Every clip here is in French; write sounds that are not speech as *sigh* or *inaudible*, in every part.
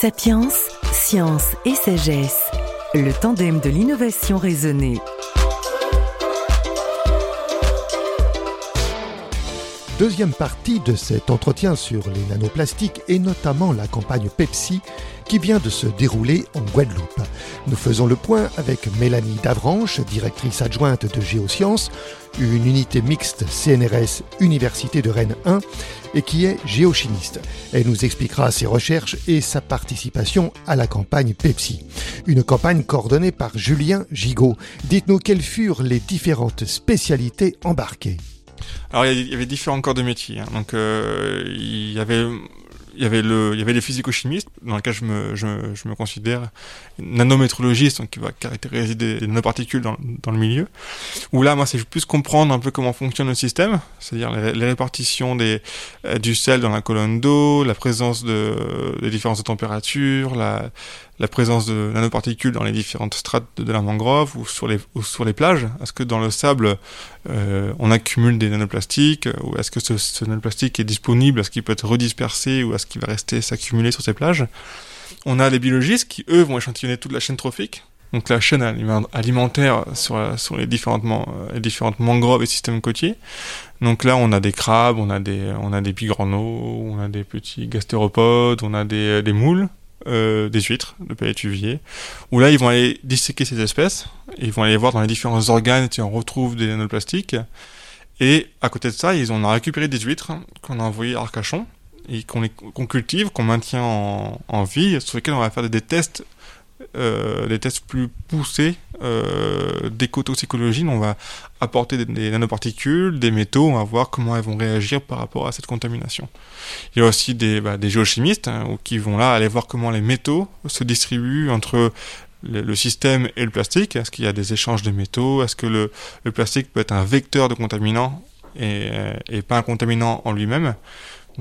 Sapiens, science et sagesse, le tandem de l'innovation raisonnée. Deuxième partie de cet entretien sur les nanoplastiques et notamment la campagne Pepsi qui vient de se dérouler en Guadeloupe. Nous faisons le point avec Mélanie Davranche, directrice adjointe de Géosciences, une unité mixte CNRS Université de Rennes 1 et qui est géochimiste. Elle nous expliquera ses recherches et sa participation à la campagne Pepsi. Une campagne coordonnée par Julien Gigot. Dites-nous quelles furent les différentes spécialités embarquées. Alors il y avait différents corps de métier. Hein. Donc euh, il y avait il y avait le il y avait les physico-chimistes dans lesquels je me je, je me considère nanométrologiste donc qui va caractériser des, nanoparticules dans, dans le milieu où là moi c'est plus comprendre un peu comment fonctionne le système c'est-à-dire les, répartitions des euh, du sel dans la colonne d'eau la présence de des différences de température la la présence de nanoparticules dans les différentes strates de la mangrove ou sur les, sur les plages? Est-ce que dans le sable, euh, on accumule des nanoplastiques Ou est-ce que ce, nanoplastique est disponible? Est-ce qu'il peut être redispersé Ou est-ce qu'il va rester s'accumuler sur ces plages? On a les biologistes qui, eux, vont échantillonner toute la chaîne trophique. Donc la chaîne alimentaire sur, sur les, différentes les différentes mangroves et systèmes côtiers. Donc là, on a des crabes, on a des, on a des on a des petits gastéropodes, on a des, des moules, euh, des huîtres de palétuvier, où là ils vont aller disséquer ces espèces, ils vont aller voir dans les différents organes si on retrouve des nanoplastiques, et à côté de ça, ils ont récupéré des huîtres qu'on a envoyées à Arcachon, et qu'on cultive, qu'on maintient en, vie, sur lesquels on va faire des tests euh, des tests plus poussés euh, d'écotoxicologie. On va apporter des, nanoparticules, des métaux, on va voir comment elles vont réagir par rapport à cette contamination. Il y a aussi des, bah, géochimistes hein, qui vont là aller voir comment les métaux se distribuent entre le, système et le plastique. Est-ce qu'il y a des échanges de métaux? Est-ce que le, plastique peut être un vecteur de contaminant et, et pas un contaminant en lui-même?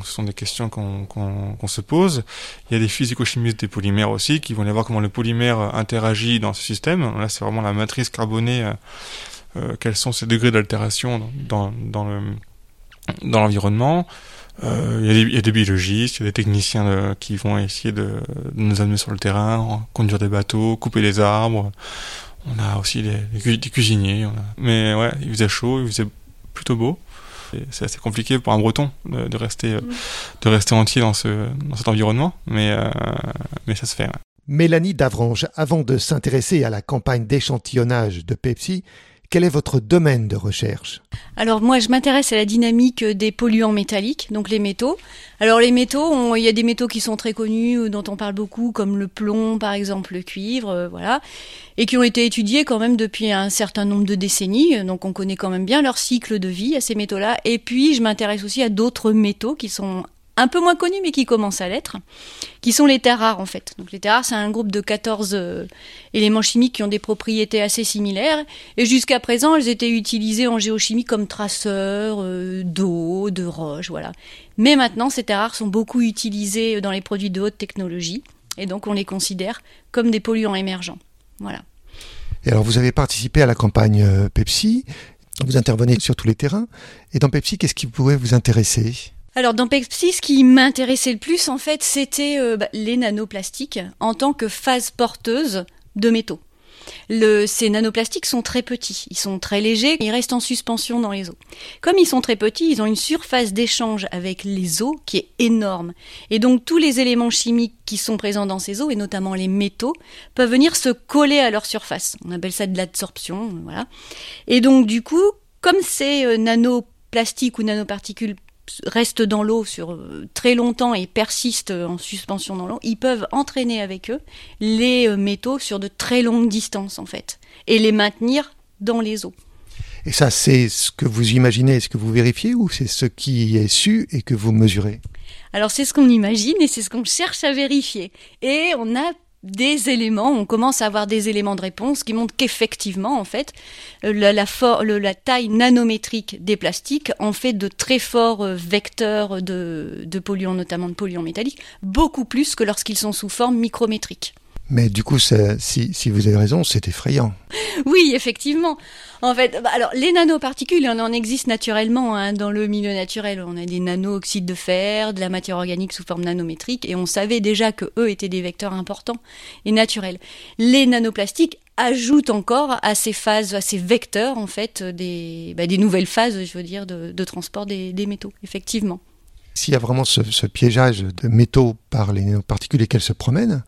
Ce sont des questions qu'on se pose. Il y a des physico-chimistes des polymères aussi qui vont aller voir comment le polymère interagit dans ce système. Là, c'est vraiment la matrice carbonée. Euh, euh quels sont ces degrés d'altération dans, l'environnement euh, il, y, a des biologistes, il y a des techniciens qui vont essayer de, nous amener sur le terrain, conduire des bateaux, couper les arbres. On a aussi des, cuisiniers. Mais ouais, il faisait chaud, il faisait plutôt beau c'est assez compliqué pour un breton de, rester, euh, rester entier dans, ce, dans cet environnement, mais, euh, mais ça se fait. Mélanie Davrange, avant de s'intéresser à la campagne d'échantillonnage de Pepsi, quel est votre domaine de recherche? Alors moi, je m'intéresse à la dynamique des polluants métalliques, donc les métaux. Alors les métaux, il y a des métaux qui sont très connus, euh, dont on parle beaucoup, comme le plomb, par exemple, le cuivre, euh, voilà, et qui ont été étudiés quand même depuis un certain nombre de décennies. Donc on connaît quand même bien leur cycle de vie à ces métaux-là. Et puis je m'intéresse aussi à d'autres métaux qui sont un peu moins connus mais qui commencent à l'être, qui sont les terres rares en fait. Donc les terres rares c'est un groupe de 14 euh, éléments chimiques qui ont des propriétés assez similaires et jusqu'à présent elles étaient utilisées en géochimie comme traceurs euh, d'eau, de roches, voilà. Mais maintenant ces terres rares sont beaucoup utilisées dans les produits de haute technologie et donc on les considère comme des polluants émergents. Voilà. Et alors vous avez participé à la campagne euh, Pepsi, vous intervenez sur tous les terrains et dans Pepsi qu'est-ce qui pourrait vous intéresser? Alors dans Pepsi, ce qui m'intéressait le plus en fait, c'était euh, bah, les nanoplastiques en tant que phase porteuse de métaux. Ces nanoplastiques sont très petits, ils sont très légers, ils restent en suspension dans les eaux. Comme ils sont très petits, ils ont une surface d'échange avec les eaux qui est énorme. Et donc tous les éléments chimiques qui sont présents dans ces eaux, et notamment les métaux, peuvent venir se coller à leur surface. On appelle ça de l'absorption, voilà. Et donc du coup, comme ces euh, nanoplastiques ou nanoparticules restent dans l'eau sur euh, très longtemps et persistent en suspension dans l'eau, ils peuvent entraîner avec eux les euh, métaux sur de très longues distances en fait et les maintenir dans les eaux. Et ça, c'est ce que vous imaginez, ce que vous vérifiez ou c'est ce qui est su et que vous mesurez? Alors c'est ce qu'on imagine et c'est ce qu'on cherche à vérifier. Et on a des éléments, on commence à avoir des éléments de réponse qui montrent qu'effectivement, en fait, euh, la, taille nanométrique des plastiques en fait de très forts euh, vecteurs de polluants, notamment de polluants métalliques, beaucoup plus que lorsqu'ils sont sous forme micrométrique. Mais du coup, si, si vous avez raison, c'est effrayant. Oui, effectivement. En fait, bah, alors les nanoparticules, on en existe naturellement hein, dans le milieu naturel. On a des nano-oxydes de fer, de la matière organique sous forme nanométrique, et on savait déjà que eux étaient des vecteurs importants et naturels. Les nanoplastiques ajoutent encore à ces phases, à ces vecteurs en fait, des, bah, des nouvelles phases, je veux dire, de, transport des, métaux, effectivement. S'il y a vraiment ce, ce, piégeage de métaux par les nanoparticules et qu'elles se promènent,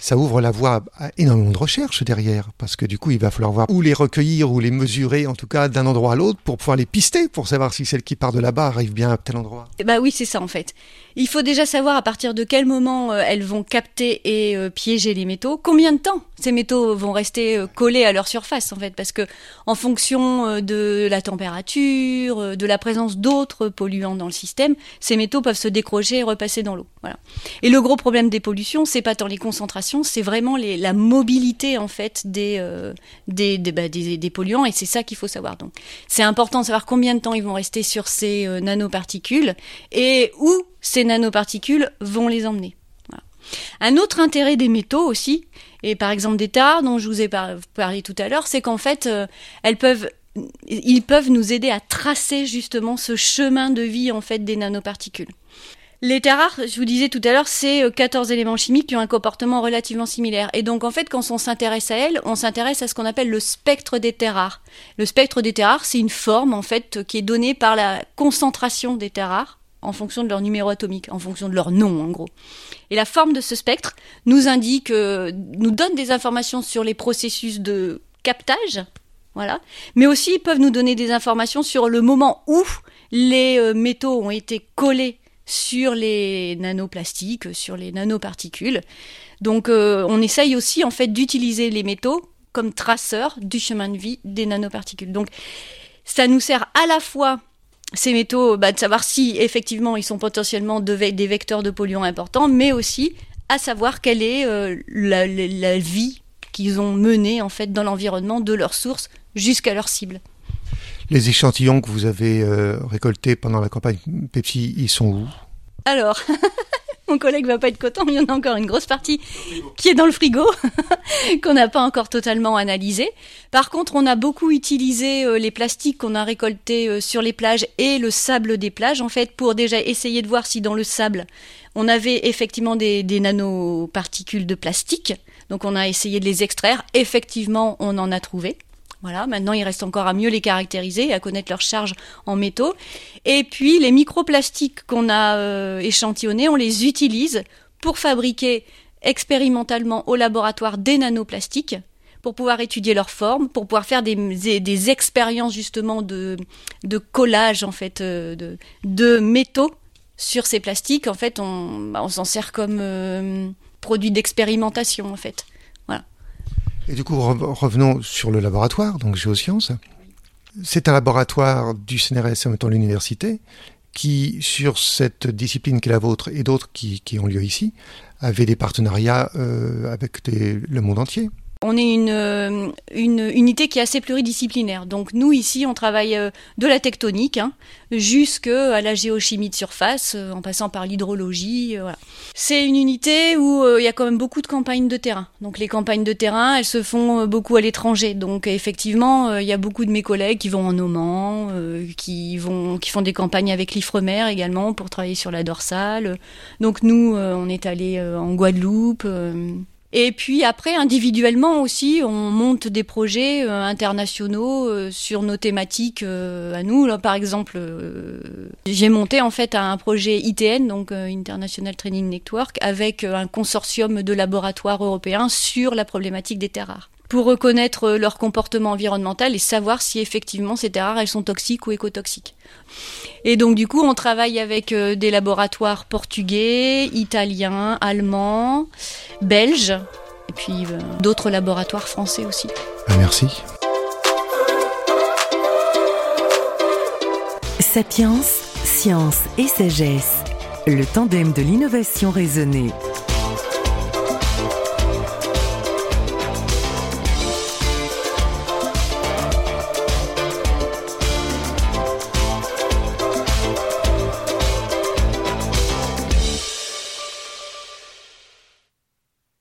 ça ouvre la voie à énormément de recherches derrière, parce que du coup, il va falloir voir où les recueillir, ou les mesurer, en tout cas, d'un endroit à l'autre, pour pouvoir les pister, pour savoir si celle qui part de là-bas arrive bien à tel endroit. Bah oui, c'est ça en fait. Il faut déjà savoir à partir de quel moment euh, elles vont capter et euh, piéger les métaux, combien de temps ces métaux vont rester euh, collés à leur surface en fait, parce que en fonction de la température, de la présence d'autres polluants dans le système, ces métaux peuvent se décrocher et repasser dans l'eau. Voilà. Et le gros problème des pollutions, c'est pas tant les concentrations, c'est vraiment la mobilité en fait des des, bah, des, polluants, et c'est ça qu'il faut savoir. Donc, c'est important de savoir combien de temps ils vont rester sur ces nanoparticules et où ces nanoparticules vont les emmener. Un autre intérêt des métaux aussi, et par exemple des tares dont je vous ai parlé tout à l'heure, c'est qu'en fait, euh, peuvent ils peuvent nous aider à tracer justement ce chemin de vie en fait des nanoparticules. Les terres rares, je vous disais tout à l'heure, c'est 14 euh, éléments chimiques qui ont un comportement relativement similaire. Et donc en fait, quand on s'intéresse à elles, on s'intéresse à ce qu'on appelle le spectre des terres rares. Le spectre des terres rares, c'est une forme en fait qui est donnée par la concentration des terres rares en fonction de leur numéro atomique, en fonction de leur nom en gros. Et la forme de ce spectre nous indique, euh, nous donne des informations sur les processus de captage, voilà, mais aussi peuvent nous donner des informations sur le moment où les euh, métaux ont été collés sur les nanoplastiques, sur les nanoparticules. Donc euh, on essaye aussi en fait d'utiliser les métaux comme traceurs du chemin de vie des nanoparticules. Donc ça nous sert à la fois ces métaux, bah, de savoir si effectivement ils sont potentiellement des vecteurs de polluants importants, mais aussi à savoir quelle est euh, la, vie qu'ils ont menée en fait dans l'environnement de leur source jusqu'à leur cible. Les échantillons que vous avez euh, récoltés pendant la campagne Pepsi, ils sont où? Alors, *laughs* mon collègue va pas être content, il y en a encore une grosse partie qui est dans le frigo, *laughs* qu'on n'a pas encore totalement analysé. Par contre, on a beaucoup utilisé euh, les plastiques qu'on a récoltés euh, sur les plages et le sable des plages, en fait, pour déjà essayer de voir si dans le sable, on avait effectivement des, des nanoparticules de plastique. Donc on a essayé de les extraire. Effectivement, on en a trouvé. Voilà, maintenant il reste encore à mieux les caractériser et à connaître leur charge en métaux. Et puis les microplastiques qu'on a euh, échantillonnés, on les utilise pour fabriquer expérimentalement au laboratoire des nanoplastiques pour pouvoir étudier leur forme, pour pouvoir faire des, expériences justement de, collage en fait euh, de, métaux sur ces plastiques. En fait, on, bah, on s'en sert comme euh, produit d'expérimentation en fait. Et du coup, revenons sur le laboratoire, donc Géosciences. C'est un laboratoire du CNRS en même temps l'université qui, sur cette discipline qui est la vôtre et d'autres qui, ont lieu ici, avait des partenariats euh, avec le monde entier. On est une, euh, une unité qui est assez pluridisciplinaire. Donc nous ici, on travaille euh, de la tectonique hein, jusqu'à la géochimie de surface, euh, en passant par l'hydrologie. Voilà. C'est une unité où il y a quand même beaucoup de campagnes de terrain. Donc les campagnes de terrain, elles se font beaucoup à l'étranger. Donc effectivement, il y a beaucoup de mes collègues qui vont en Oman, qui vont, qui font des campagnes avec l'Ifremer également pour travailler sur la dorsale. Donc nous, on est allé en Guadeloupe. Et puis après, individuellement aussi, on monte des projets euh, internationaux euh, sur nos thématiques euh, à nous. Par exemple, j'ai monté en fait un projet ITN, donc International Training Network, avec un consortium de laboratoires européens sur la problématique des terres rares pour reconnaître leur comportement environnemental et savoir si effectivement ces terres rares elles sont toxiques ou écotoxiques. Et donc du coup, on travaille avec euh, des laboratoires portugais, italiens, allemands, belges et puis euh, d'autres laboratoires français aussi. Ah, merci. Sapiens, science et sagesse. Le tandem de l'innovation raisonnée.